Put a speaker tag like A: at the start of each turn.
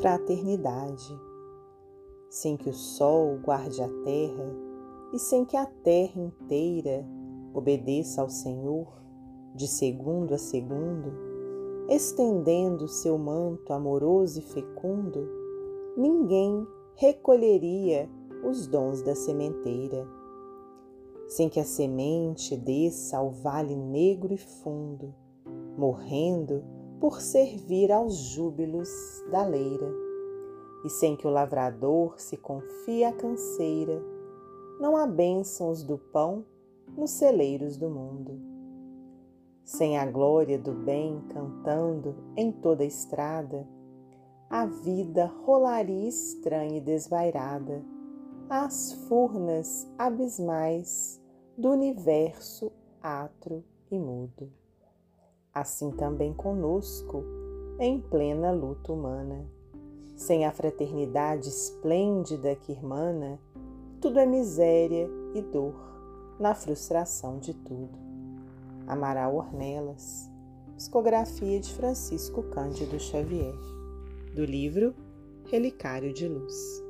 A: fraternidade. Sem que o sol guarde a terra e sem que a terra inteira obedeça ao Senhor, de segundo a segundo, estendendo seu manto amoroso e fecundo, ninguém recolheria os dons da sementeira. Sem que a semente desça ao vale negro e fundo, morrendo por servir aos júbilos da leira, e sem que o lavrador se confie à canseira, não há bênçãos do pão nos celeiros do mundo. Sem a glória do bem cantando em toda a estrada, a vida rolaria estranha e desvairada às furnas abismais do universo atro e mudo. Assim também conosco, em plena luta humana. Sem a fraternidade esplêndida que irmana, tudo é miséria e dor na frustração de tudo. Amaral Ornelas, psicografia de Francisco Cândido Xavier, do livro Relicário de Luz.